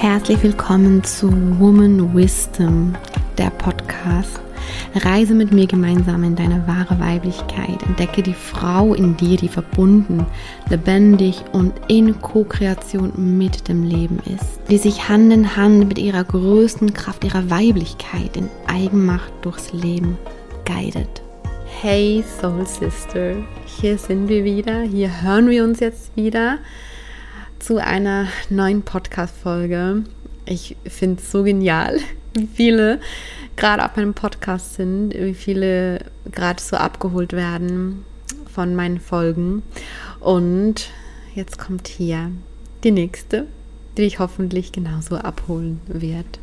Herzlich willkommen zu Woman Wisdom, der Podcast. Reise mit mir gemeinsam in deine wahre Weiblichkeit. Entdecke die Frau in dir, die verbunden, lebendig und in Co-Kreation mit dem Leben ist. Die sich Hand in Hand mit ihrer größten Kraft, ihrer Weiblichkeit in Eigenmacht durchs Leben guidet. Hey Soul Sister, hier sind wir wieder, hier hören wir uns jetzt wieder zu einer neuen Podcast-Folge. Ich finde es so genial, wie viele gerade auf meinem Podcast sind, wie viele gerade so abgeholt werden von meinen Folgen. Und jetzt kommt hier die nächste, die ich hoffentlich genauso abholen wird.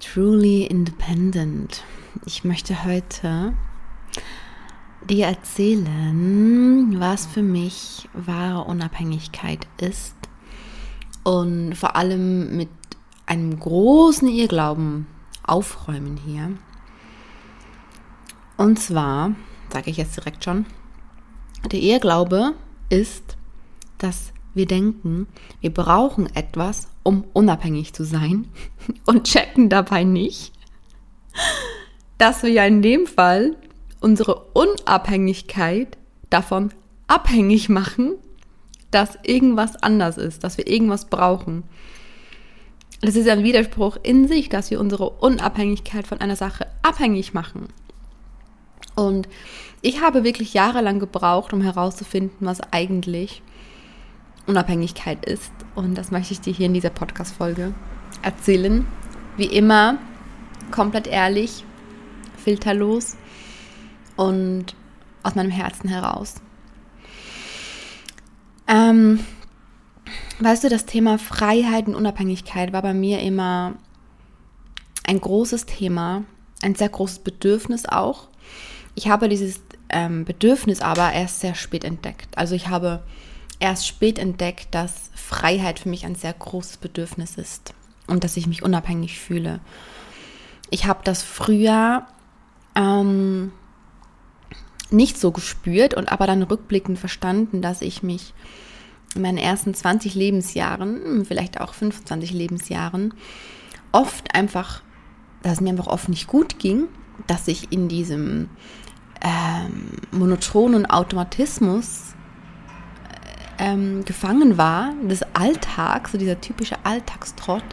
Truly Independent. Ich möchte heute dir erzählen, was für mich wahre Unabhängigkeit ist und vor allem mit einem großen Irrglauben aufräumen hier. Und zwar, sage ich jetzt direkt schon, der Irrglaube ist, dass wir denken, wir brauchen etwas, um unabhängig zu sein und checken dabei nicht, dass wir ja in dem Fall unsere Unabhängigkeit davon abhängig machen, dass irgendwas anders ist, dass wir irgendwas brauchen. Das ist ein Widerspruch in sich, dass wir unsere Unabhängigkeit von einer Sache abhängig machen. Und ich habe wirklich jahrelang gebraucht, um herauszufinden, was eigentlich Unabhängigkeit ist. Und das möchte ich dir hier in dieser Podcast-Folge erzählen. Wie immer, komplett ehrlich, filterlos und aus meinem Herzen heraus. Ähm, weißt du, das Thema Freiheit und Unabhängigkeit war bei mir immer ein großes Thema, ein sehr großes Bedürfnis auch. Ich habe dieses ähm, Bedürfnis aber erst sehr spät entdeckt. Also ich habe erst spät entdeckt, dass Freiheit für mich ein sehr großes Bedürfnis ist und dass ich mich unabhängig fühle. Ich habe das früher ähm, nicht so gespürt und aber dann rückblickend verstanden, dass ich mich in meinen ersten 20 Lebensjahren, vielleicht auch 25 Lebensjahren, oft einfach, dass es mir einfach oft nicht gut ging, dass ich in diesem ähm, monotonen Automatismus ähm, gefangen war, des Alltags, so dieser typische Alltagstrott,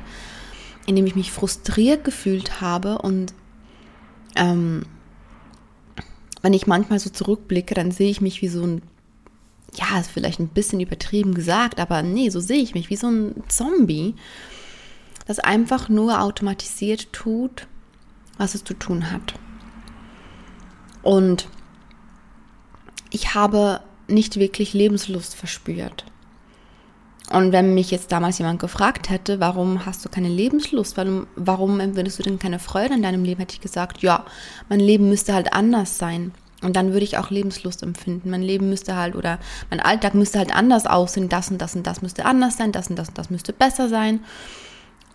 in dem ich mich frustriert gefühlt habe und ähm, wenn ich manchmal so zurückblicke, dann sehe ich mich wie so ein, ja, ist vielleicht ein bisschen übertrieben gesagt, aber nee, so sehe ich mich, wie so ein Zombie, das einfach nur automatisiert tut, was es zu tun hat. Und ich habe nicht wirklich Lebenslust verspürt. Und wenn mich jetzt damals jemand gefragt hätte, warum hast du keine Lebenslust, warum, warum empfindest du denn keine Freude in deinem Leben, hätte ich gesagt, ja, mein Leben müsste halt anders sein. Und dann würde ich auch Lebenslust empfinden. Mein Leben müsste halt oder mein Alltag müsste halt anders aussehen. Das und das und das müsste anders sein. Das und das und das müsste besser sein.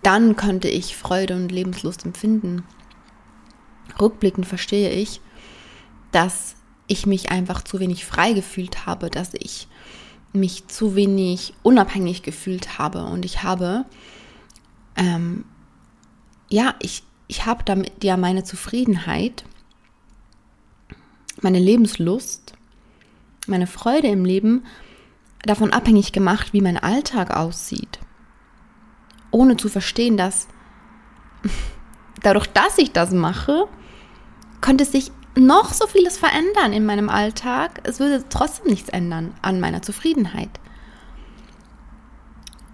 Dann könnte ich Freude und Lebenslust empfinden. Rückblickend verstehe ich, dass ich mich einfach zu wenig frei gefühlt habe, dass ich mich zu wenig unabhängig gefühlt habe. Und ich habe, ähm, ja, ich, ich habe damit ja meine Zufriedenheit, meine Lebenslust, meine Freude im Leben davon abhängig gemacht, wie mein Alltag aussieht. Ohne zu verstehen, dass dadurch, dass ich das mache, könnte sich noch so vieles verändern in meinem Alltag, es würde trotzdem nichts ändern an meiner Zufriedenheit.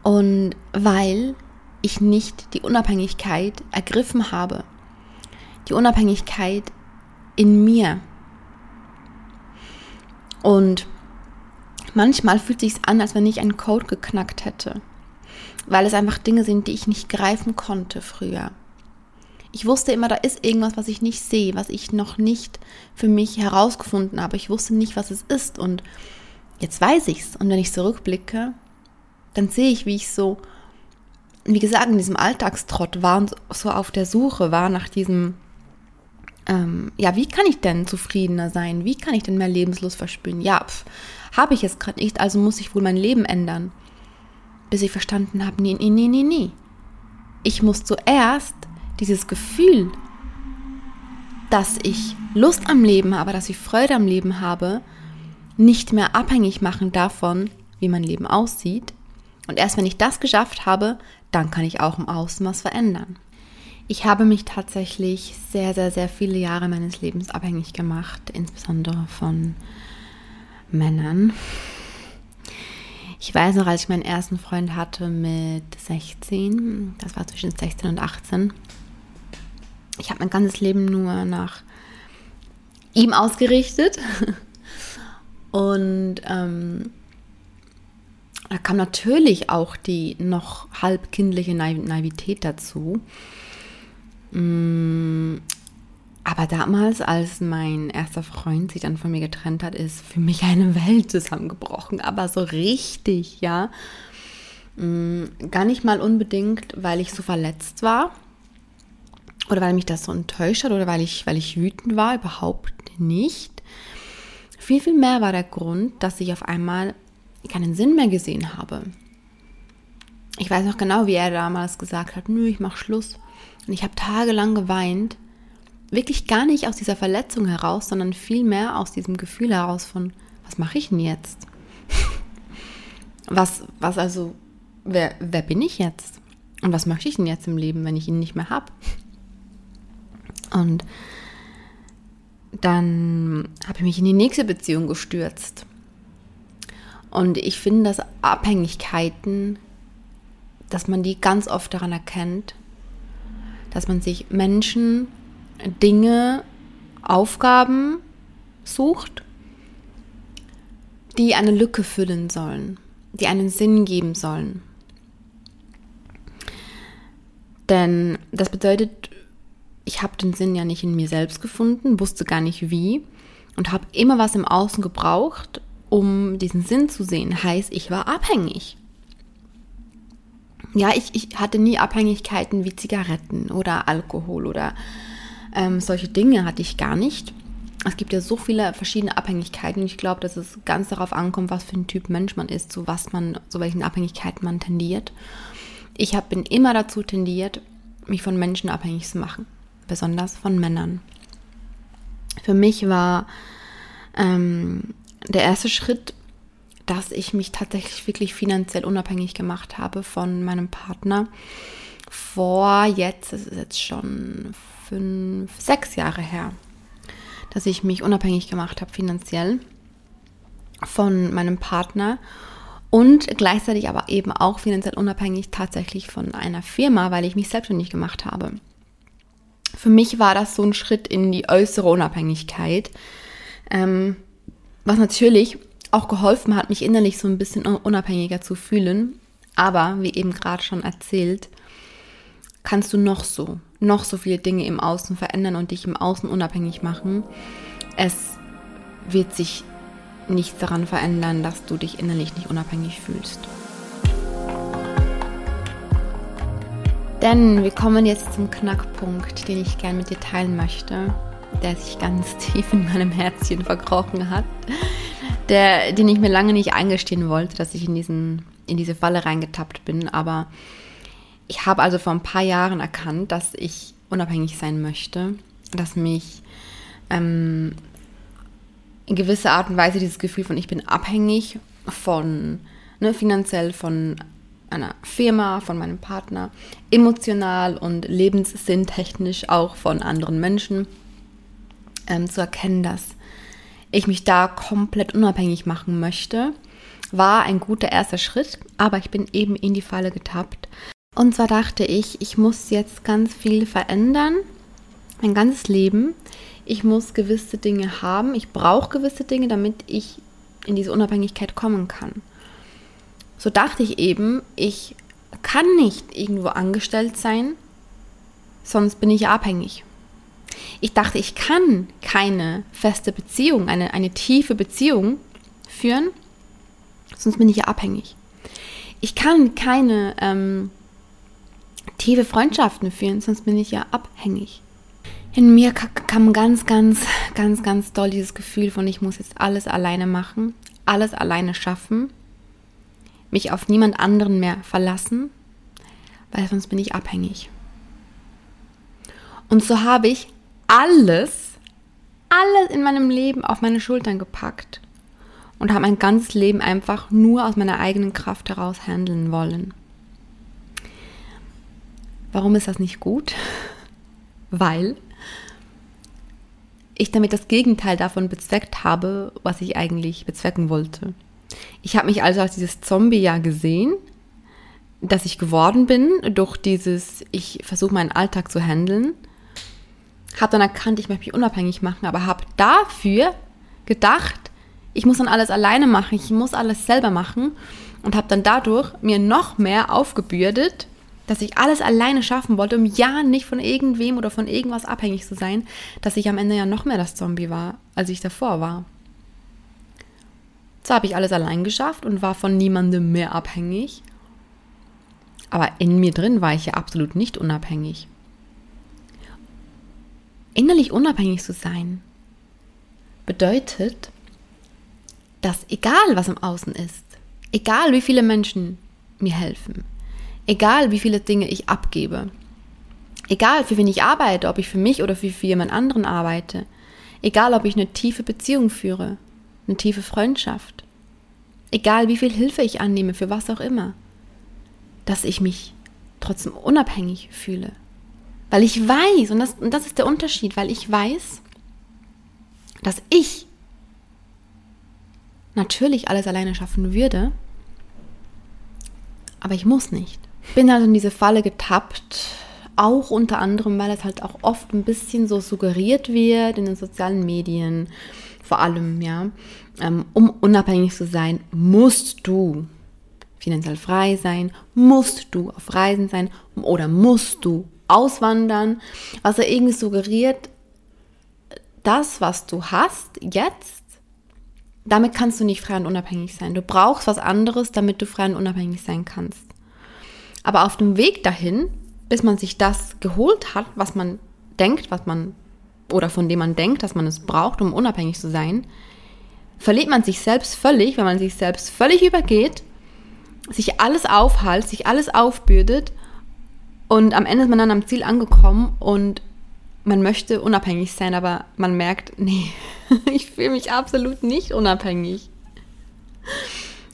Und weil ich nicht die Unabhängigkeit ergriffen habe, die Unabhängigkeit in mir. Und manchmal fühlt es sich an, als wenn ich einen Code geknackt hätte, weil es einfach Dinge sind, die ich nicht greifen konnte früher. Ich wusste immer, da ist irgendwas, was ich nicht sehe, was ich noch nicht für mich herausgefunden habe. Ich wusste nicht, was es ist. Und jetzt weiß ich es. Und wenn ich zurückblicke, dann sehe ich, wie ich so, wie gesagt, in diesem Alltagstrott war und so auf der Suche war nach diesem, ähm, ja, wie kann ich denn zufriedener sein? Wie kann ich denn mehr Lebenslust verspüren? Ja, habe ich es gerade nicht, also muss ich wohl mein Leben ändern. Bis ich verstanden habe, nee, nee, nee, nee, nee. ich muss zuerst dieses Gefühl, dass ich Lust am Leben habe, dass ich Freude am Leben habe, nicht mehr abhängig machen davon, wie mein Leben aussieht. Und erst wenn ich das geschafft habe, dann kann ich auch im Außen was verändern. Ich habe mich tatsächlich sehr, sehr, sehr viele Jahre meines Lebens abhängig gemacht, insbesondere von Männern. Ich weiß noch, als ich meinen ersten Freund hatte mit 16, das war zwischen 16 und 18, ich habe mein ganzes Leben nur nach ihm ausgerichtet. Und ähm, da kam natürlich auch die noch halb kindliche Naivität dazu. Mm, aber damals, als mein erster Freund sich dann von mir getrennt hat, ist für mich eine Welt zusammengebrochen. Aber so richtig, ja. Mm, gar nicht mal unbedingt, weil ich so verletzt war oder weil mich das so enttäuscht hat oder weil ich, weil ich wütend war, überhaupt nicht. Viel, viel mehr war der Grund, dass ich auf einmal keinen Sinn mehr gesehen habe. Ich weiß noch genau, wie er damals gesagt hat, nö, ich mach Schluss. Und ich habe tagelang geweint, wirklich gar nicht aus dieser Verletzung heraus, sondern vielmehr aus diesem Gefühl heraus von, was mache ich denn jetzt? was, was also, wer, wer bin ich jetzt? Und was möchte ich denn jetzt im Leben, wenn ich ihn nicht mehr habe? Und dann habe ich mich in die nächste Beziehung gestürzt. Und ich finde, dass Abhängigkeiten, dass man die ganz oft daran erkennt, dass man sich Menschen, Dinge, Aufgaben sucht, die eine Lücke füllen sollen, die einen Sinn geben sollen. Denn das bedeutet ich habe den Sinn ja nicht in mir selbst gefunden, wusste gar nicht wie und habe immer was im Außen gebraucht, um diesen Sinn zu sehen. Heißt, ich war abhängig. Ja, ich, ich hatte nie Abhängigkeiten wie Zigaretten oder Alkohol oder ähm, solche Dinge hatte ich gar nicht. Es gibt ja so viele verschiedene Abhängigkeiten und ich glaube, dass es ganz darauf ankommt, was für ein Typ Mensch man ist, zu was man, zu welchen Abhängigkeiten man tendiert. Ich habe bin immer dazu tendiert, mich von Menschen abhängig zu machen besonders von Männern. Für mich war ähm, der erste Schritt, dass ich mich tatsächlich wirklich finanziell unabhängig gemacht habe von meinem Partner. Vor jetzt, es ist jetzt schon fünf, sechs Jahre her, dass ich mich unabhängig gemacht habe finanziell von meinem Partner und gleichzeitig aber eben auch finanziell unabhängig tatsächlich von einer Firma, weil ich mich selbstständig gemacht habe für mich war das so ein Schritt in die äußere Unabhängigkeit, ähm, was natürlich auch geholfen hat, mich innerlich so ein bisschen unabhängiger zu fühlen. Aber wie eben gerade schon erzählt, kannst du noch so, noch so viele Dinge im Außen verändern und dich im Außen unabhängig machen. Es wird sich nichts daran verändern, dass du dich innerlich nicht unabhängig fühlst. Denn wir kommen jetzt zum Knackpunkt, den ich gerne mit dir teilen möchte, der sich ganz tief in meinem Herzchen verkrochen hat, der, den ich mir lange nicht eingestehen wollte, dass ich in, diesen, in diese Falle reingetappt bin. Aber ich habe also vor ein paar Jahren erkannt, dass ich unabhängig sein möchte, dass mich ähm, in gewisser Art und Weise dieses Gefühl von ich bin abhängig von ne, finanziell von einer Firma, von meinem Partner, emotional und lebenssinntechnisch auch von anderen Menschen, ähm, zu erkennen, dass ich mich da komplett unabhängig machen möchte, war ein guter erster Schritt, aber ich bin eben in die Falle getappt. Und zwar dachte ich, ich muss jetzt ganz viel verändern, mein ganzes Leben. Ich muss gewisse Dinge haben, ich brauche gewisse Dinge, damit ich in diese Unabhängigkeit kommen kann so dachte ich eben, ich kann nicht irgendwo angestellt sein, sonst bin ich ja abhängig. Ich dachte, ich kann keine feste Beziehung, eine, eine tiefe Beziehung führen, sonst bin ich ja abhängig. Ich kann keine ähm, tiefe Freundschaften führen, sonst bin ich ja abhängig. In mir kam ganz, ganz, ganz, ganz doll dieses Gefühl von, ich muss jetzt alles alleine machen, alles alleine schaffen mich auf niemand anderen mehr verlassen, weil sonst bin ich abhängig. Und so habe ich alles, alles in meinem Leben auf meine Schultern gepackt und habe mein ganzes Leben einfach nur aus meiner eigenen Kraft heraus handeln wollen. Warum ist das nicht gut? Weil ich damit das Gegenteil davon bezweckt habe, was ich eigentlich bezwecken wollte. Ich habe mich also als dieses Zombie ja gesehen, dass ich geworden bin durch dieses, ich versuche meinen Alltag zu handeln. Habe dann erkannt, ich möchte mich unabhängig machen, aber habe dafür gedacht, ich muss dann alles alleine machen, ich muss alles selber machen und habe dann dadurch mir noch mehr aufgebürdet, dass ich alles alleine schaffen wollte, um ja nicht von irgendwem oder von irgendwas abhängig zu sein, dass ich am Ende ja noch mehr das Zombie war, als ich davor war. So habe ich alles allein geschafft und war von niemandem mehr abhängig. Aber in mir drin war ich ja absolut nicht unabhängig. Innerlich unabhängig zu sein bedeutet, dass egal was im Außen ist, egal wie viele Menschen mir helfen, egal wie viele Dinge ich abgebe, egal für wen ich arbeite, ob ich für mich oder für jemand anderen arbeite, egal ob ich eine tiefe Beziehung führe, eine tiefe Freundschaft. Egal wie viel Hilfe ich annehme, für was auch immer. Dass ich mich trotzdem unabhängig fühle. Weil ich weiß, und das, und das ist der Unterschied, weil ich weiß, dass ich natürlich alles alleine schaffen würde, aber ich muss nicht. Bin also in diese Falle getappt, auch unter anderem, weil es halt auch oft ein bisschen so suggeriert wird in den sozialen Medien, vor allem, ja, ähm, um unabhängig zu sein, musst du finanziell frei sein, musst du auf Reisen sein oder musst du auswandern, was er irgendwie suggeriert, das, was du hast jetzt, damit kannst du nicht frei und unabhängig sein. Du brauchst was anderes, damit du frei und unabhängig sein kannst. Aber auf dem Weg dahin, bis man sich das geholt hat, was man denkt, was man oder von dem man denkt, dass man es braucht, um unabhängig zu sein, verliert man sich selbst völlig, wenn man sich selbst völlig übergeht, sich alles aufhält, sich alles aufbürdet und am Ende ist man dann am Ziel angekommen und man möchte unabhängig sein, aber man merkt, nee, ich fühle mich absolut nicht unabhängig.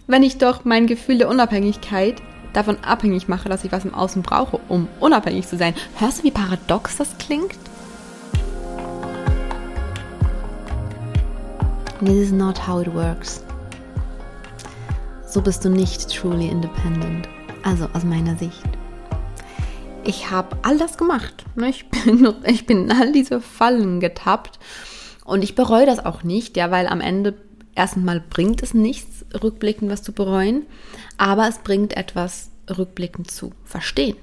Wenn ich doch mein Gefühl der Unabhängigkeit davon abhängig mache, dass ich was im Außen brauche, um unabhängig zu sein. Hörst du, wie paradox das klingt? This is not how it works. So bist du nicht truly independent. Also aus meiner Sicht. Ich habe all das gemacht. Ne? Ich bin, ich bin in all diese Fallen getappt. Und ich bereue das auch nicht, ja, weil am Ende erstmal bringt es nichts, rückblickend was zu bereuen, aber es bringt etwas rückblickend zu verstehen.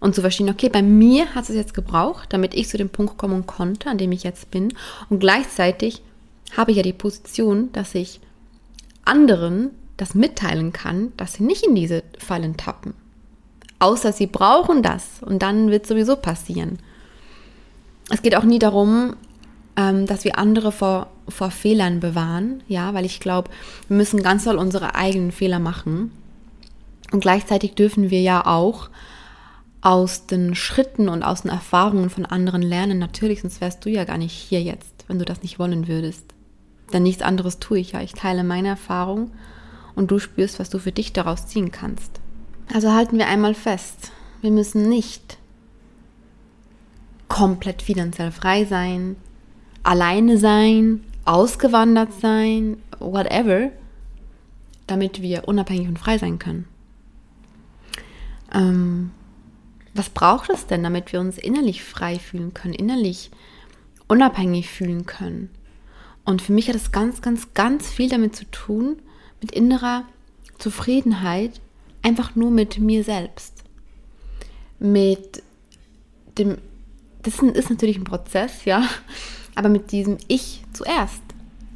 Und zu verstehen, okay, bei mir hat es jetzt gebraucht, damit ich zu dem Punkt kommen konnte, an dem ich jetzt bin. Und gleichzeitig habe ich ja die Position, dass ich anderen das mitteilen kann, dass sie nicht in diese Fallen tappen. Außer sie brauchen das und dann wird sowieso passieren. Es geht auch nie darum, ähm, dass wir andere vor, vor Fehlern bewahren, ja, weil ich glaube, wir müssen ganz doll unsere eigenen Fehler machen. Und gleichzeitig dürfen wir ja auch aus den Schritten und aus den Erfahrungen von anderen lernen. Natürlich, sonst wärst du ja gar nicht hier jetzt, wenn du das nicht wollen würdest. Denn nichts anderes tue ich ja. Ich teile meine Erfahrung und du spürst, was du für dich daraus ziehen kannst. Also halten wir einmal fest, wir müssen nicht komplett finanziell frei sein, alleine sein, ausgewandert sein, whatever, damit wir unabhängig und frei sein können. Ähm, was braucht es denn, damit wir uns innerlich frei fühlen können, innerlich unabhängig fühlen können? Und für mich hat es ganz, ganz, ganz viel damit zu tun, mit innerer Zufriedenheit, einfach nur mit mir selbst. Mit dem, das ist natürlich ein Prozess, ja, aber mit diesem Ich zuerst.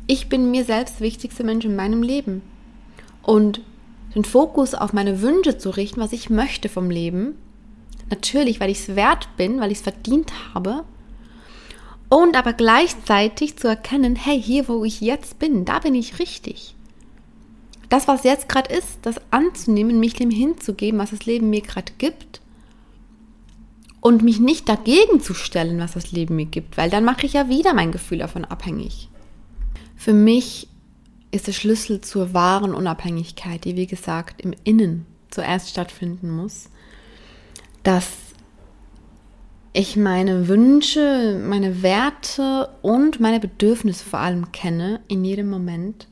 Ich bin mir selbst der wichtigste Mensch in meinem Leben. Und den Fokus auf meine Wünsche zu richten, was ich möchte vom Leben, natürlich, weil ich es wert bin, weil ich es verdient habe, und aber gleichzeitig zu erkennen, hey, hier wo ich jetzt bin, da bin ich richtig. das, was jetzt gerade ist, das anzunehmen, mich dem hinzugeben, was das Leben mir gerade gibt und mich nicht dagegen zu stellen, was das Leben mir gibt, weil dann mache ich ja wieder mein Gefühl davon abhängig. Für mich ist der Schlüssel zur wahren Unabhängigkeit, die wie gesagt im Innen zuerst stattfinden muss, dass ich meine Wünsche, meine Werte und meine Bedürfnisse vor allem kenne in jedem Moment,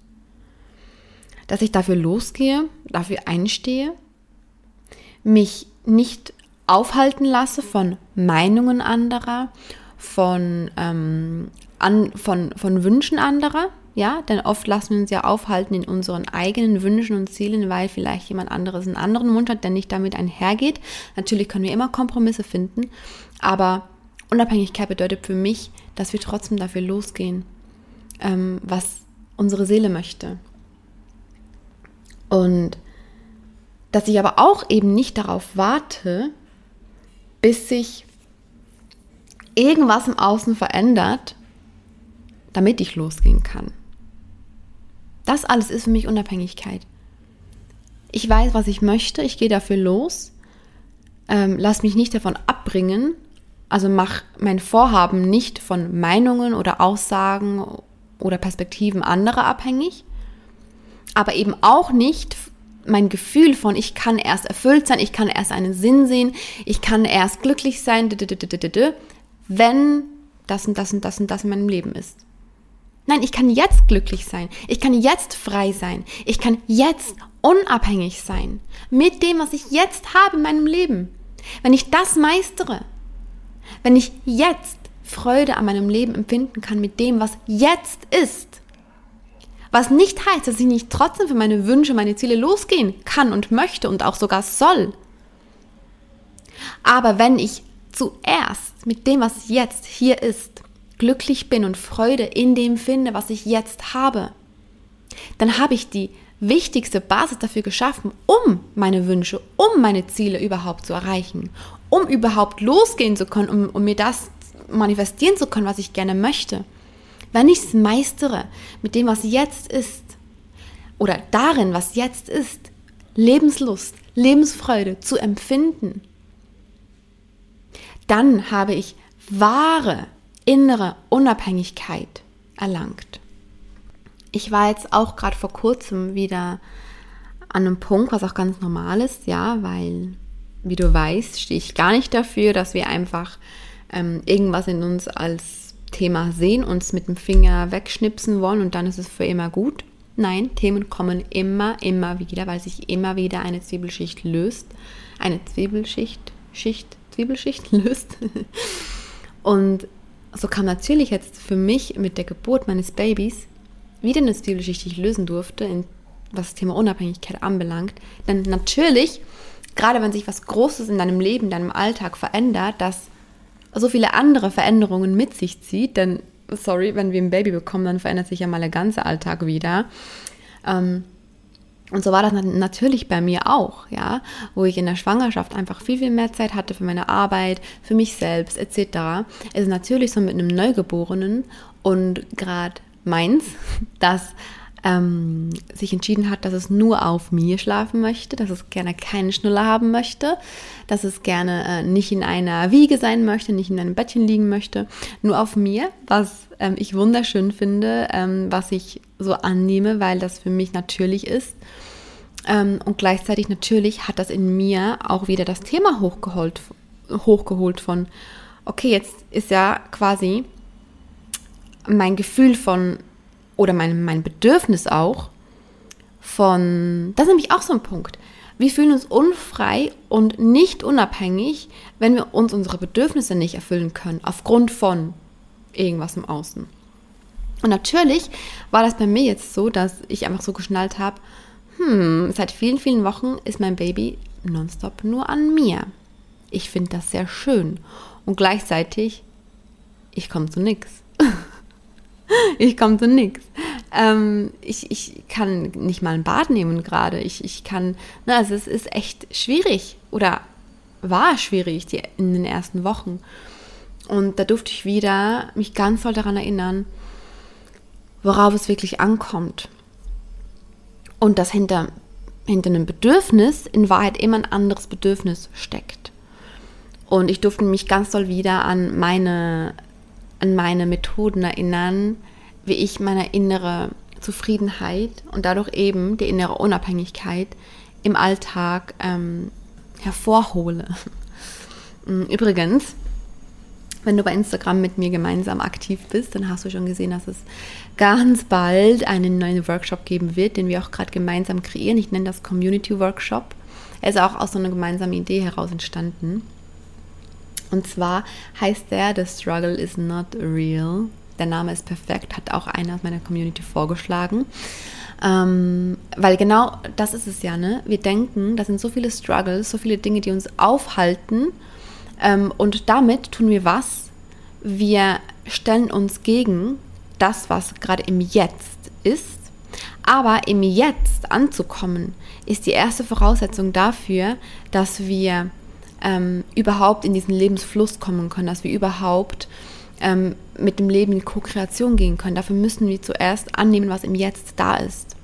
dass ich dafür losgehe, dafür einstehe, mich nicht aufhalten lasse von Meinungen anderer, von, ähm, an, von, von Wünschen anderer, ja, denn oft lassen wir uns ja aufhalten in unseren eigenen Wünschen und Zielen, weil vielleicht jemand anderes einen anderen Wunsch hat, der nicht damit einhergeht. Natürlich können wir immer Kompromisse finden, aber Unabhängigkeit bedeutet für mich, dass wir trotzdem dafür losgehen, ähm, was unsere Seele möchte. Und dass ich aber auch eben nicht darauf warte, bis sich irgendwas im Außen verändert, damit ich losgehen kann. Das alles ist für mich Unabhängigkeit. Ich weiß, was ich möchte, ich gehe dafür los, ähm, lass mich nicht davon abbringen, also mach mein Vorhaben nicht von Meinungen oder Aussagen oder Perspektiven anderer abhängig, aber eben auch nicht mein Gefühl von, ich kann erst erfüllt sein, ich kann erst einen Sinn sehen, ich kann erst glücklich sein, wenn das und das und das und das in meinem Leben ist. Nein, ich kann jetzt glücklich sein. Ich kann jetzt frei sein. Ich kann jetzt unabhängig sein. Mit dem, was ich jetzt habe in meinem Leben. Wenn ich das meistere, wenn ich jetzt Freude an meinem Leben empfinden kann mit dem, was jetzt ist, was nicht heißt, dass ich nicht trotzdem für meine Wünsche, meine Ziele losgehen kann und möchte und auch sogar soll. Aber wenn ich zuerst mit dem, was jetzt hier ist, glücklich bin und Freude in dem finde, was ich jetzt habe, dann habe ich die wichtigste Basis dafür geschaffen, um meine Wünsche, um meine Ziele überhaupt zu erreichen, um überhaupt losgehen zu können, um, um mir das manifestieren zu können, was ich gerne möchte. Wenn ich es meistere mit dem, was jetzt ist, oder darin, was jetzt ist, Lebenslust, Lebensfreude zu empfinden, dann habe ich wahre innere Unabhängigkeit erlangt. Ich war jetzt auch gerade vor kurzem wieder an einem Punkt, was auch ganz normal ist, ja, weil, wie du weißt, stehe ich gar nicht dafür, dass wir einfach ähm, irgendwas in uns als Thema sehen, uns mit dem Finger wegschnipsen wollen und dann ist es für immer gut. Nein, Themen kommen immer, immer wieder, weil sich immer wieder eine Zwiebelschicht löst. Eine Zwiebelschicht, Schicht, Zwiebelschicht löst. und so kam natürlich jetzt für mich mit der Geburt meines Babys wieder eine Zwiebelschicht, die ich lösen durfte, in, was das Thema Unabhängigkeit anbelangt. Denn natürlich, gerade wenn sich was Großes in deinem Leben, deinem Alltag verändert, das so viele andere Veränderungen mit sich zieht, denn sorry, wenn wir ein Baby bekommen, dann verändert sich ja mal der ganze Alltag wieder. Ähm, und so war das natürlich bei mir auch, ja, wo ich in der Schwangerschaft einfach viel, viel mehr Zeit hatte für meine Arbeit, für mich selbst etc. Es ist natürlich so mit einem Neugeborenen und gerade meins, das ähm, sich entschieden hat, dass es nur auf mir schlafen möchte, dass es gerne keinen Schnuller haben möchte, dass es gerne äh, nicht in einer Wiege sein möchte, nicht in einem Bettchen liegen möchte, nur auf mir, was ähm, ich wunderschön finde, ähm, was ich so annehme, weil das für mich natürlich ist. Ähm, und gleichzeitig natürlich hat das in mir auch wieder das Thema hochgeholt, hochgeholt von, okay, jetzt ist ja quasi mein Gefühl von oder mein, mein Bedürfnis auch von, das ist nämlich auch so ein Punkt. Wir fühlen uns unfrei und nicht unabhängig, wenn wir uns unsere Bedürfnisse nicht erfüllen können, aufgrund von irgendwas im Außen. Und natürlich war das bei mir jetzt so, dass ich einfach so geschnallt habe, hm, seit vielen, vielen Wochen ist mein Baby nonstop nur an mir. Ich finde das sehr schön. Und gleichzeitig, ich komme zu nichts. ich komme zu nichts. Ähm, ich, ich kann nicht mal ein Bad nehmen gerade. Ich, ich kann, na, also es ist echt schwierig oder war schwierig die, in den ersten Wochen. Und da durfte ich wieder mich ganz doll daran erinnern, worauf es wirklich ankommt. Und dass hinter, hinter einem Bedürfnis in Wahrheit immer ein anderes Bedürfnis steckt. Und ich durfte mich ganz doll wieder an meine, an meine Methoden erinnern, wie ich meine innere Zufriedenheit und dadurch eben die innere Unabhängigkeit im Alltag ähm, hervorhole. Übrigens, wenn du bei Instagram mit mir gemeinsam aktiv bist, dann hast du schon gesehen, dass es ganz bald einen neuen Workshop geben wird, den wir auch gerade gemeinsam kreieren. Ich nenne das Community Workshop. Er ist auch aus so einer gemeinsamen Idee heraus entstanden. Und zwar heißt der The Struggle is not real. Der Name ist perfekt, hat auch einer aus meiner Community vorgeschlagen. Ähm, weil genau das ist es ja, ne? Wir denken, das sind so viele Struggles, so viele Dinge, die uns aufhalten. Ähm, und damit tun wir was? Wir stellen uns gegen das, was gerade im Jetzt ist. Aber im Jetzt anzukommen, ist die erste Voraussetzung dafür, dass wir ähm, überhaupt in diesen Lebensfluss kommen können, dass wir überhaupt ähm, mit dem Leben in Co-Kreation gehen können. Dafür müssen wir zuerst annehmen, was im Jetzt da ist.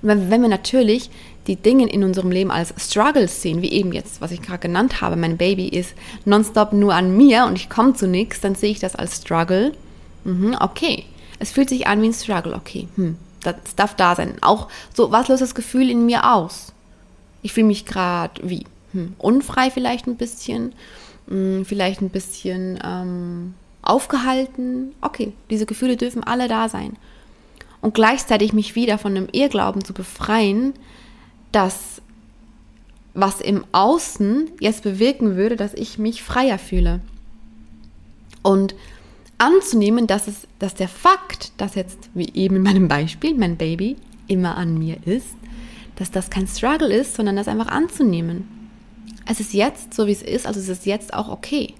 Und wenn, wenn wir natürlich die Dinge in unserem Leben als Struggles sehen, wie eben jetzt, was ich gerade genannt habe, mein Baby ist nonstop nur an mir und ich komme zu nichts, dann sehe ich das als Struggle. Mhm, okay, es fühlt sich an wie ein Struggle, okay, hm, das darf da sein. Auch so, was löst das Gefühl in mir aus? Ich fühle mich gerade wie? Hm, unfrei vielleicht ein bisschen, hm, vielleicht ein bisschen ähm, aufgehalten. Okay, diese Gefühle dürfen alle da sein. Und gleichzeitig mich wieder von dem Irrglauben zu befreien, dass was im Außen jetzt bewirken würde, dass ich mich freier fühle. Und anzunehmen, dass, es, dass der Fakt, dass jetzt, wie eben in meinem Beispiel, mein Baby immer an mir ist, dass das kein Struggle ist, sondern das einfach anzunehmen. Es ist jetzt so, wie es ist, also es ist jetzt auch okay.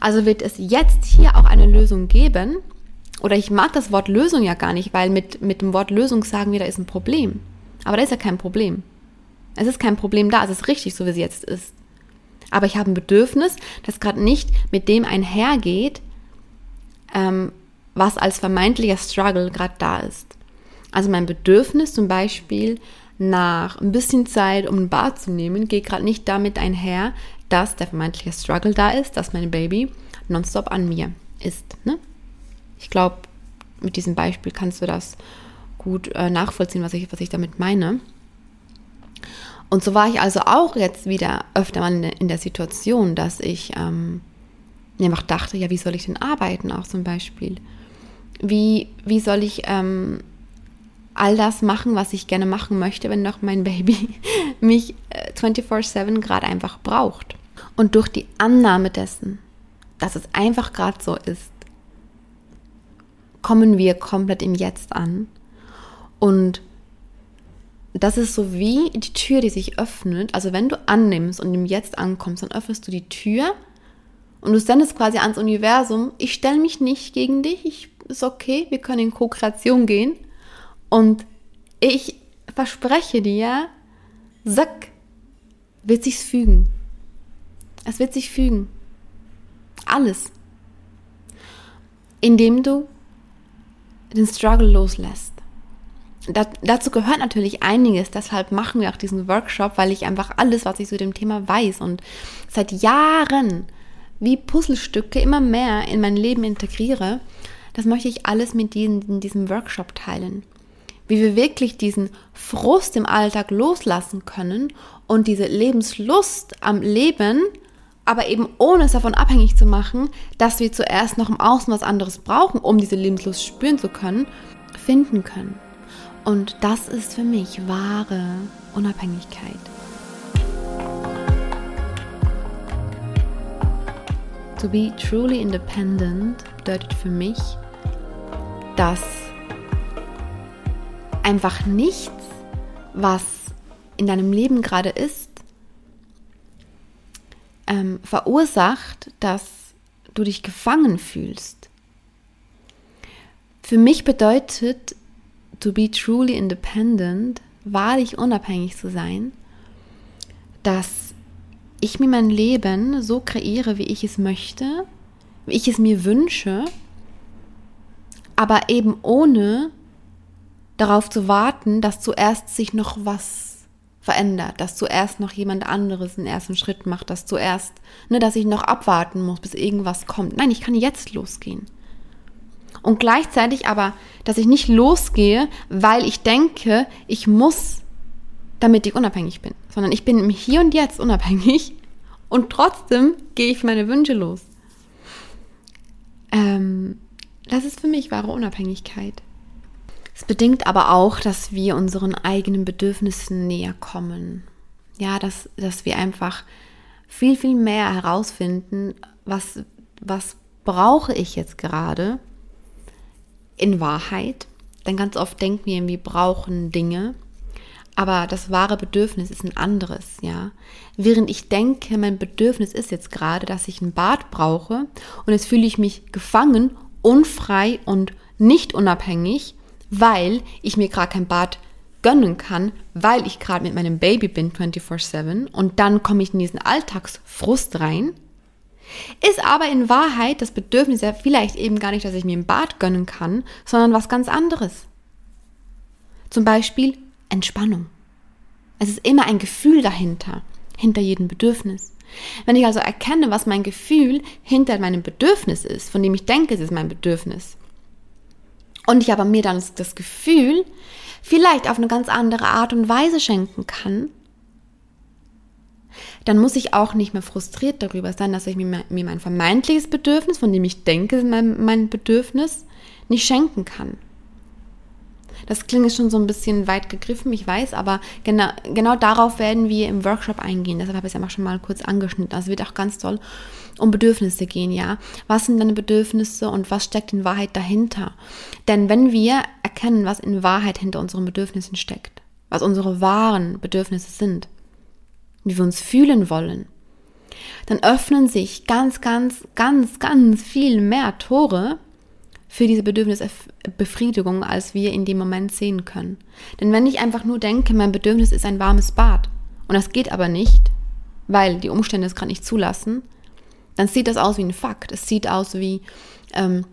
Also wird es jetzt hier auch eine Lösung geben. Oder ich mag das Wort Lösung ja gar nicht, weil mit, mit dem Wort Lösung sagen wir, da ist ein Problem. Aber da ist ja kein Problem. Es ist kein Problem da, es ist richtig, so wie es jetzt ist. Aber ich habe ein Bedürfnis, das gerade nicht mit dem einhergeht, ähm, was als vermeintlicher Struggle gerade da ist. Also mein Bedürfnis zum Beispiel nach ein bisschen Zeit, um ein Bad zu nehmen, geht gerade nicht damit einher, dass der vermeintliche Struggle da ist, dass mein Baby nonstop an mir ist. Ne? Ich glaube, mit diesem Beispiel kannst du das gut äh, nachvollziehen, was ich, was ich damit meine. Und so war ich also auch jetzt wieder öfter mal in der, Situation, dass ich ähm, mir einfach dachte, ja, wie soll ich denn arbeiten auch zum Beispiel? Wie, wie soll ich ähm, all das machen, was ich gerne machen möchte, wenn doch mein Baby mich äh, 24/7 gerade einfach braucht? Und durch die Annahme dessen, dass es einfach gerade so ist, kommen wir komplett im Jetzt an. Und das ist so wie die Tür, die sich öffnet. Also wenn du annimmst und im Jetzt ankommst, dann öffnest du die Tür und du sendest quasi ans Universum, ich stelle mich nicht gegen dich, ich, ist okay, wir können in Co-Kreation gehen. Und ich verspreche dir, Sack, wird sich's fügen. Es wird sich fügen. Alles. Indem du den Struggle loslässt. Da, dazu gehört natürlich einiges, deshalb machen wir auch diesen Workshop, weil ich einfach alles, was ich zu dem Thema weiß und seit Jahren wie Puzzlestücke immer mehr in mein Leben integriere, das möchte ich alles mit diesen, in diesem Workshop teilen. Wie wir wirklich diesen Frust im Alltag loslassen können und diese Lebenslust am Leben aber eben ohne es davon abhängig zu machen, dass wir zuerst noch im Außen was anderes brauchen, um diese Lebenslust spüren zu können, finden können. Und das ist für mich wahre Unabhängigkeit. To be truly independent bedeutet für mich, dass einfach nichts, was in deinem Leben gerade ist, ähm, verursacht, dass du dich gefangen fühlst. Für mich bedeutet to be truly independent, wahrlich unabhängig zu sein, dass ich mir mein Leben so kreiere, wie ich es möchte, wie ich es mir wünsche, aber eben ohne darauf zu warten, dass zuerst sich noch was verändert, dass zuerst noch jemand anderes einen ersten Schritt macht, dass zuerst, ne, dass ich noch abwarten muss, bis irgendwas kommt. Nein, ich kann jetzt losgehen. Und gleichzeitig aber, dass ich nicht losgehe, weil ich denke, ich muss, damit ich unabhängig bin, sondern ich bin im Hier und Jetzt unabhängig und trotzdem gehe ich meine Wünsche los. Ähm, das ist für mich wahre Unabhängigkeit. Es bedingt aber auch, dass wir unseren eigenen Bedürfnissen näher kommen. Ja, dass, dass wir einfach viel, viel mehr herausfinden, was, was brauche ich jetzt gerade in Wahrheit. Denn ganz oft denken wir, wir brauchen Dinge, aber das wahre Bedürfnis ist ein anderes, ja. Während ich denke, mein Bedürfnis ist jetzt gerade, dass ich ein Bad brauche und jetzt fühle ich mich gefangen, unfrei und nicht unabhängig, weil ich mir gerade kein Bad gönnen kann, weil ich gerade mit meinem Baby bin 24/7 und dann komme ich in diesen Alltagsfrust rein. Ist aber in Wahrheit das Bedürfnis ja vielleicht eben gar nicht, dass ich mir ein Bad gönnen kann, sondern was ganz anderes. Zum Beispiel Entspannung. Es ist immer ein Gefühl dahinter, hinter jedem Bedürfnis. Wenn ich also erkenne, was mein Gefühl hinter meinem Bedürfnis ist, von dem ich denke, es ist mein Bedürfnis, und ich aber mir dann das Gefühl vielleicht auf eine ganz andere Art und Weise schenken kann, dann muss ich auch nicht mehr frustriert darüber sein, dass ich mir, mein vermeintliches Bedürfnis, von dem ich denke, mein, mein Bedürfnis, nicht schenken kann. Das klingt schon so ein bisschen weit gegriffen, ich weiß, aber genau, genau darauf werden wir im Workshop eingehen. Deshalb habe ich es ja schon mal kurz angeschnitten. Das wird auch ganz toll um Bedürfnisse gehen, ja. Was sind deine Bedürfnisse und was steckt in Wahrheit dahinter? Denn wenn wir erkennen, was in Wahrheit hinter unseren Bedürfnissen steckt, was unsere wahren Bedürfnisse sind, wie wir uns fühlen wollen, dann öffnen sich ganz, ganz, ganz, ganz viel mehr Tore für diese Bedürfnisbefriedigung, als wir in dem Moment sehen können. Denn wenn ich einfach nur denke, mein Bedürfnis ist ein warmes Bad und das geht aber nicht, weil die Umstände es gerade nicht zulassen, dann sieht das aus wie ein Fakt. Es sieht aus wie, ähm,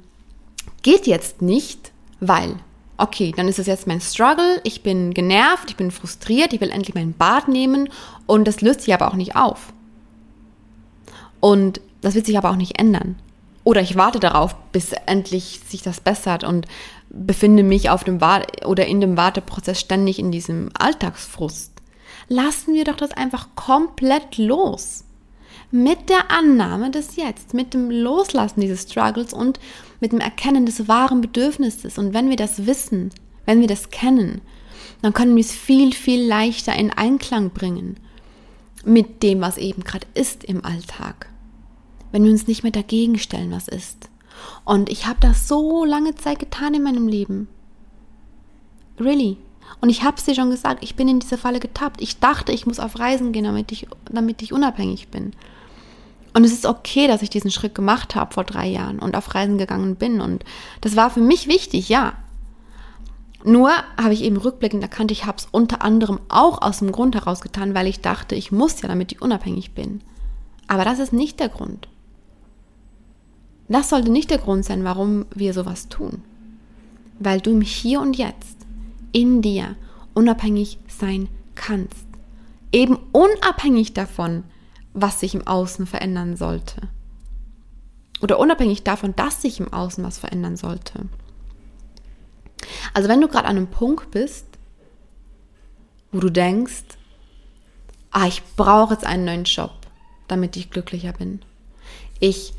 geht jetzt nicht, weil, okay, dann ist es jetzt mein Struggle, ich bin genervt, ich bin frustriert, ich will endlich mein Bad nehmen und das löst sich aber auch nicht auf. Und das wird sich aber auch nicht ändern. Oder ich warte darauf, bis endlich sich das bessert und befinde mich auf dem Warte oder in dem Warteprozess ständig in diesem Alltagsfrust. Lassen wir doch das einfach komplett los. Mit der Annahme des Jetzt, mit dem Loslassen dieses Struggles und mit dem Erkennen des wahren Bedürfnisses. Und wenn wir das wissen, wenn wir das kennen, dann können wir es viel, viel leichter in Einklang bringen mit dem, was eben gerade ist im Alltag wenn wir uns nicht mehr dagegen stellen, was ist. Und ich habe das so lange Zeit getan in meinem Leben. Really. Und ich habe es dir schon gesagt, ich bin in diese Falle getappt. Ich dachte, ich muss auf Reisen gehen, damit ich, damit ich unabhängig bin. Und es ist okay, dass ich diesen Schritt gemacht habe vor drei Jahren und auf Reisen gegangen bin. Und das war für mich wichtig, ja. Nur habe ich eben rückblickend erkannt, ich habe es unter anderem auch aus dem Grund heraus getan, weil ich dachte, ich muss ja, damit ich unabhängig bin. Aber das ist nicht der Grund. Das sollte nicht der Grund sein, warum wir sowas tun. Weil du im Hier und Jetzt in dir unabhängig sein kannst. Eben unabhängig davon, was sich im Außen verändern sollte. Oder unabhängig davon, dass sich im Außen was verändern sollte. Also wenn du gerade an einem Punkt bist, wo du denkst, ah, ich brauche jetzt einen neuen Job, damit ich glücklicher bin. Ich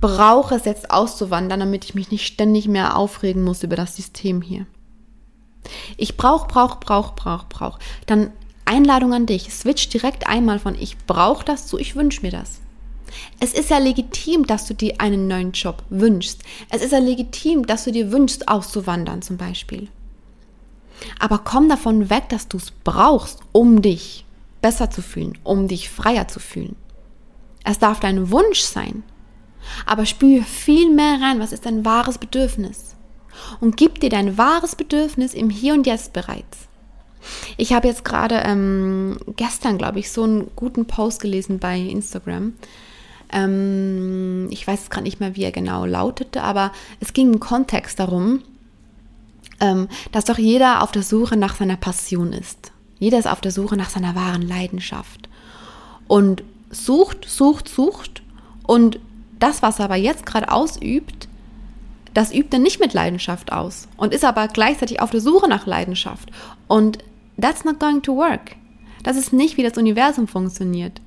brauche es jetzt auszuwandern, damit ich mich nicht ständig mehr aufregen muss über das System hier. Ich brauche, brauche, brauche, brauche, brauche. Dann Einladung an dich. Switch direkt einmal von ich brauche das zu ich wünsche mir das. Es ist ja legitim, dass du dir einen neuen Job wünschst. Es ist ja legitim, dass du dir wünschst, auszuwandern zum Beispiel. Aber komm davon weg, dass du es brauchst, um dich besser zu fühlen, um dich freier zu fühlen. Es darf dein Wunsch sein, aber spüre viel mehr rein, was ist dein wahres Bedürfnis. Und gib dir dein wahres Bedürfnis im Hier und Jetzt bereits. Ich habe jetzt gerade ähm, gestern, glaube ich, so einen guten Post gelesen bei Instagram. Ähm, ich weiß gerade nicht mehr, wie er genau lautete, aber es ging im Kontext darum, ähm, dass doch jeder auf der Suche nach seiner Passion ist. Jeder ist auf der Suche nach seiner wahren Leidenschaft. Und sucht, sucht, sucht. Und das, was er aber jetzt gerade ausübt, das übt er nicht mit Leidenschaft aus und ist aber gleichzeitig auf der Suche nach Leidenschaft. Und that's not going to work. Das ist nicht, wie das Universum funktioniert.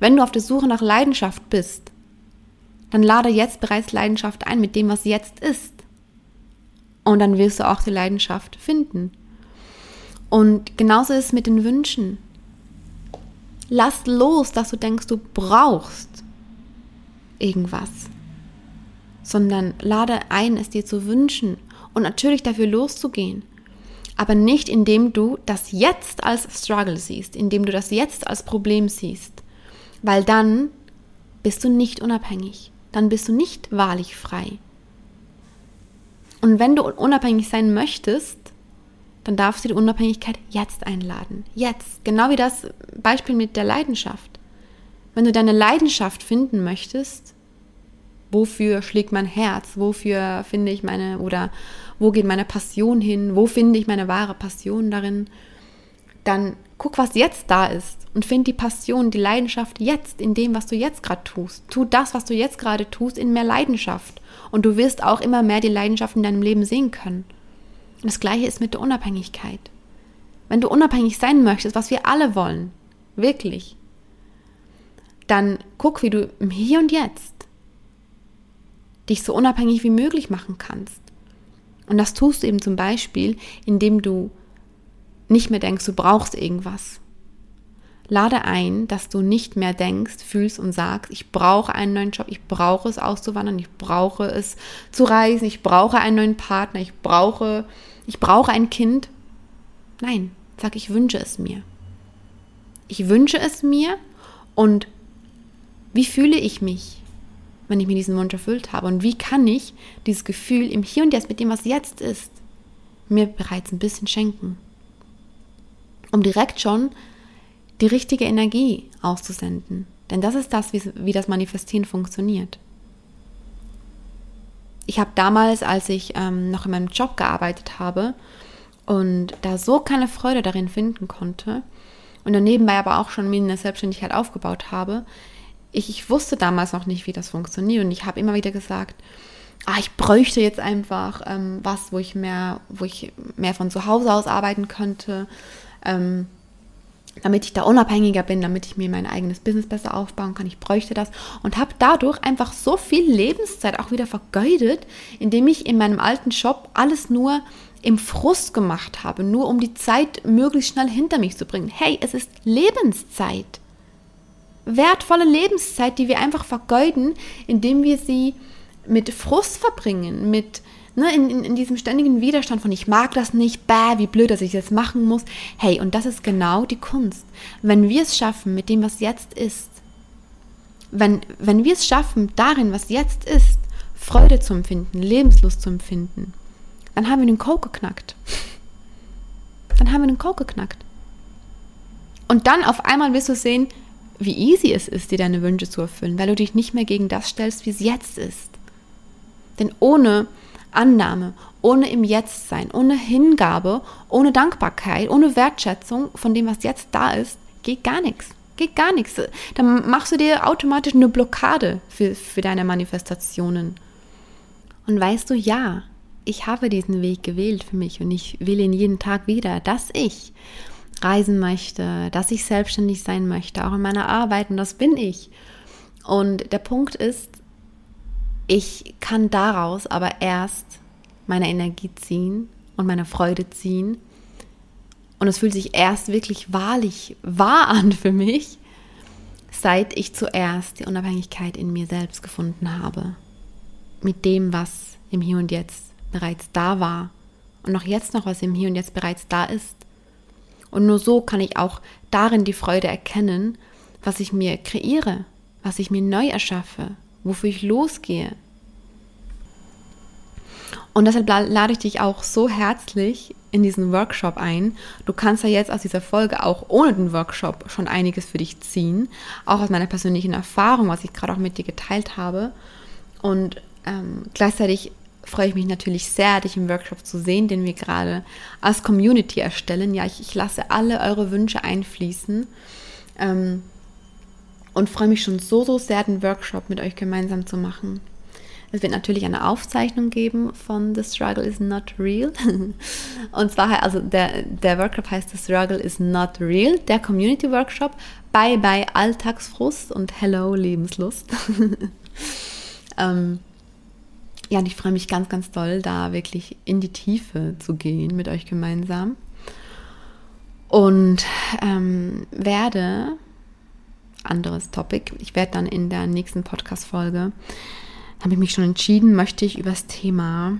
Wenn du auf der Suche nach Leidenschaft bist, dann lade jetzt bereits Leidenschaft ein mit dem, was jetzt ist. Und dann wirst du auch die Leidenschaft finden. Und genauso ist es mit den Wünschen. Lass los, dass du denkst, du brauchst irgendwas, sondern lade ein, es dir zu wünschen und natürlich dafür loszugehen. Aber nicht indem du das jetzt als Struggle siehst, indem du das jetzt als Problem siehst, weil dann bist du nicht unabhängig, dann bist du nicht wahrlich frei. Und wenn du unabhängig sein möchtest, dann darfst du die Unabhängigkeit jetzt einladen. Jetzt. Genau wie das Beispiel mit der Leidenschaft. Wenn du deine Leidenschaft finden möchtest, wofür schlägt mein Herz? Wofür finde ich meine, oder wo geht meine Passion hin? Wo finde ich meine wahre Passion darin? Dann guck, was jetzt da ist und find die Passion, die Leidenschaft jetzt in dem, was du jetzt gerade tust. Tu das, was du jetzt gerade tust, in mehr Leidenschaft. Und du wirst auch immer mehr die Leidenschaft in deinem Leben sehen können. Und das gleiche ist mit der Unabhängigkeit. Wenn du unabhängig sein möchtest, was wir alle wollen, wirklich, dann guck, wie du im Hier und Jetzt dich so unabhängig wie möglich machen kannst. Und das tust du eben zum Beispiel, indem du nicht mehr denkst, du brauchst irgendwas. Lade ein, dass du nicht mehr denkst, fühlst und sagst, ich brauche einen neuen Job, ich brauche es auszuwandern, ich brauche es zu reisen, ich brauche einen neuen Partner, ich brauche ich brauche ein Kind. Nein, sag, ich wünsche es mir. Ich wünsche es mir und wie fühle ich mich, wenn ich mir diesen Wunsch erfüllt habe? Und wie kann ich dieses Gefühl im Hier und Jetzt mit dem, was jetzt ist, mir bereits ein bisschen schenken? Um direkt schon die richtige Energie auszusenden. Denn das ist das, wie, das Manifestieren funktioniert ich habe damals, als ich ähm, noch in meinem Job gearbeitet habe und da so keine Freude darin finden konnte und dann nebenbei aber auch schon mir eine Selbstständigkeit aufgebaut habe, ich, ich wusste damals noch nicht, wie das funktioniert und ich habe immer wieder gesagt, ah, ich bräuchte jetzt einfach ähm, was, wo ich mehr, wo ich mehr von zu Hause aus arbeiten könnte. Ähm, damit ich da unabhängiger bin, damit ich mir mein eigenes Business besser aufbauen kann. Ich bräuchte das und habe dadurch einfach so viel Lebenszeit auch wieder vergeudet, indem ich in meinem alten Job alles nur im Frust gemacht habe, nur um die Zeit möglichst schnell hinter mich zu bringen. Hey, es ist Lebenszeit. Wertvolle Lebenszeit, die wir einfach vergeuden, indem wir sie mit Frust verbringen, mit ne, in, in, in diesem ständigen Widerstand von ich mag das nicht, bäh, wie blöd, dass ich das machen muss. Hey, und das ist genau die Kunst. Wenn wir es schaffen mit dem, was jetzt ist, wenn, wenn wir es schaffen, darin, was jetzt ist, Freude zu empfinden, Lebenslust zu empfinden, dann haben wir den Code geknackt. Dann haben wir den Code geknackt. Und dann auf einmal wirst du sehen, wie easy es ist, dir deine Wünsche zu erfüllen, weil du dich nicht mehr gegen das stellst, wie es jetzt ist. Denn ohne Annahme, ohne im Jetzt sein, ohne Hingabe, ohne Dankbarkeit, ohne Wertschätzung von dem, was jetzt da ist, geht gar nichts. Geht gar nichts. Dann machst du dir automatisch eine Blockade für, für deine Manifestationen. Und weißt du, ja, ich habe diesen Weg gewählt für mich und ich will ihn jeden Tag wieder, dass ich reisen möchte, dass ich selbstständig sein möchte, auch in meiner Arbeit und das bin ich. Und der Punkt ist, ich kann daraus aber erst meine Energie ziehen und meine Freude ziehen. Und es fühlt sich erst wirklich wahrlich wahr an für mich, seit ich zuerst die Unabhängigkeit in mir selbst gefunden habe. Mit dem, was im Hier und Jetzt bereits da war. Und auch jetzt noch, was im Hier und Jetzt bereits da ist. Und nur so kann ich auch darin die Freude erkennen, was ich mir kreiere, was ich mir neu erschaffe, wofür ich losgehe. Und deshalb lade ich dich auch so herzlich in diesen Workshop ein. Du kannst ja jetzt aus dieser Folge auch ohne den Workshop schon einiges für dich ziehen, auch aus meiner persönlichen Erfahrung, was ich gerade auch mit dir geteilt habe. Und ähm, gleichzeitig freue ich mich natürlich sehr, dich im Workshop zu sehen, den wir gerade als Community erstellen. Ja, ich, ich lasse alle eure Wünsche einfließen ähm, und freue mich schon so, so sehr, den Workshop mit euch gemeinsam zu machen. Es wird natürlich eine Aufzeichnung geben von The Struggle is Not Real. Und zwar, also der, der Workshop heißt The Struggle is Not Real, der Community Workshop. Bye bye Alltagsfrust und Hello Lebenslust. ähm, ja, und ich freue mich ganz, ganz doll, da wirklich in die Tiefe zu gehen mit euch gemeinsam. Und ähm, werde, anderes Topic, ich werde dann in der nächsten Podcast-Folge habe ich mich schon entschieden, möchte ich über das Thema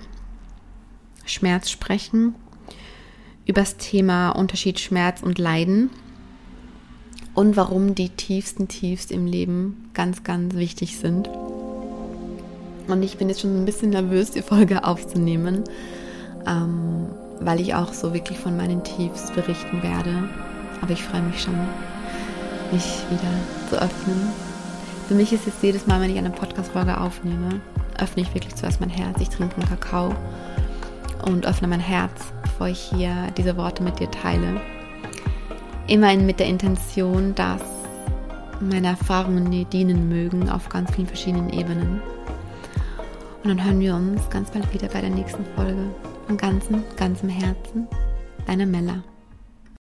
Schmerz sprechen, über das Thema Unterschied Schmerz und Leiden und warum die tiefsten Tiefs im Leben ganz, ganz wichtig sind. Und ich bin jetzt schon ein bisschen nervös, die Folge aufzunehmen, ähm, weil ich auch so wirklich von meinen Tiefs berichten werde. Aber ich freue mich schon, mich wieder zu öffnen für mich ist es jedes Mal, wenn ich eine Podcast-Folge aufnehme, öffne ich wirklich zuerst mein Herz. Ich trinke einen Kakao und öffne mein Herz, bevor ich hier diese Worte mit dir teile. Immerhin mit der Intention, dass meine Erfahrungen dir dienen mögen auf ganz vielen verschiedenen Ebenen. Und dann hören wir uns ganz bald wieder bei der nächsten Folge. Von ganzem, ganzem Herzen, deine Mella.